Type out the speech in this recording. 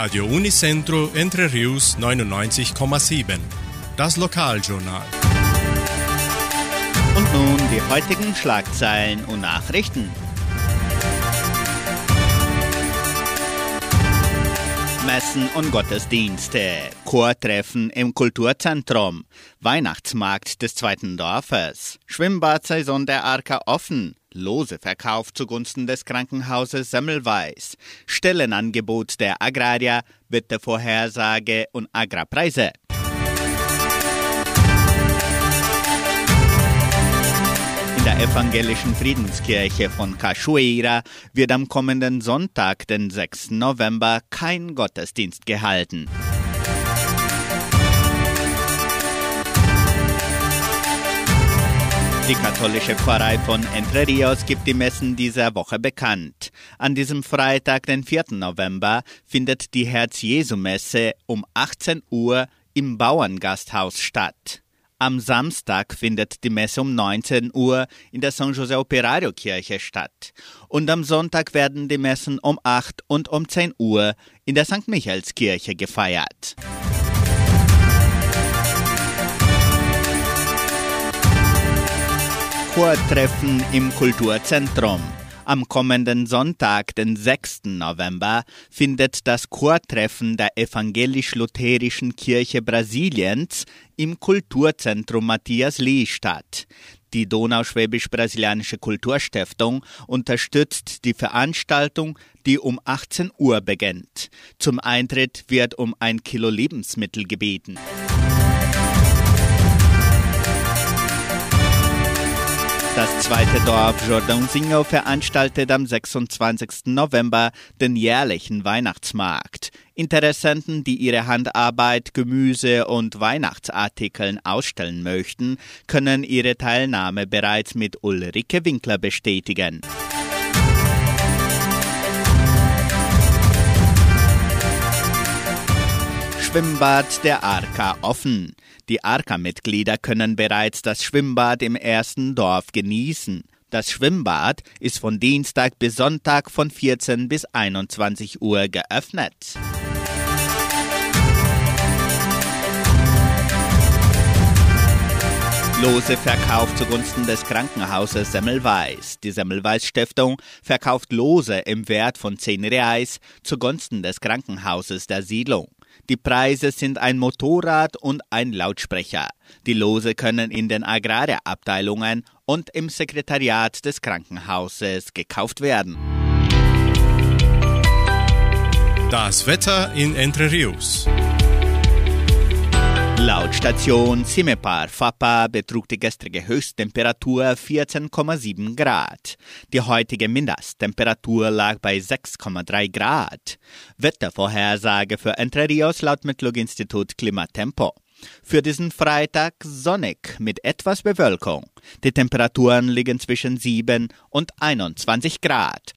Radio Unicentro Entre Rius 99,7. Das Lokaljournal. Und nun die heutigen Schlagzeilen und Nachrichten. Messen und Gottesdienste, Chortreffen im Kulturzentrum, Weihnachtsmarkt des zweiten Dorfes, Schwimmbadsaison der Arka offen, Loseverkauf zugunsten des Krankenhauses Semmelweis, Stellenangebot der Agrarier, Wettervorhersage und Agrarpreise. In der evangelischen Friedenskirche von Cachoeira wird am kommenden Sonntag, den 6. November, kein Gottesdienst gehalten. Die katholische Pfarrei von Entre Rios gibt die Messen dieser Woche bekannt. An diesem Freitag, den 4. November, findet die Herz-Jesu-Messe um 18 Uhr im Bauerngasthaus statt. Am Samstag findet die Messe um 19 Uhr in der San José Operario Kirche statt. Und am Sonntag werden die Messen um 8 und um 10 Uhr in der St. Michaelskirche gefeiert. Chortreffen im Kulturzentrum. Am kommenden Sonntag, den 6. November, findet das Chortreffen der Evangelisch-Lutherischen Kirche Brasiliens im Kulturzentrum Matthias Lee statt. Die Donauschwäbisch-Brasilianische Kulturstiftung unterstützt die Veranstaltung, die um 18 Uhr beginnt. Zum Eintritt wird um ein Kilo Lebensmittel gebeten. Das zweite Dorf Jordãozinho veranstaltet am 26. November den jährlichen Weihnachtsmarkt. Interessenten, die ihre Handarbeit, Gemüse und Weihnachtsartikeln ausstellen möchten, können ihre Teilnahme bereits mit Ulrike Winkler bestätigen. Schwimmbad der Arka offen. Die Arka-Mitglieder können bereits das Schwimmbad im ersten Dorf genießen. Das Schwimmbad ist von Dienstag bis Sonntag von 14 bis 21 Uhr geöffnet. Lose Verkauf zugunsten des Krankenhauses Semmelweis. Die Semmelweis Stiftung verkauft Lose im Wert von 10 Reais zugunsten des Krankenhauses der Siedlung. Die Preise sind ein Motorrad und ein Lautsprecher. Die Lose können in den Agrarabteilungen und im Sekretariat des Krankenhauses gekauft werden. Das Wetter in Entre Rios. Laut Station Simepar Fapa betrug die gestrige Höchsttemperatur 14,7 Grad. Die heutige Mindesttemperatur lag bei 6,3 Grad. Wettervorhersage für Entre Rios laut Metlog-Institut Klimatempo. Für diesen Freitag sonnig mit etwas Bewölkung. Die Temperaturen liegen zwischen 7 und 21 Grad.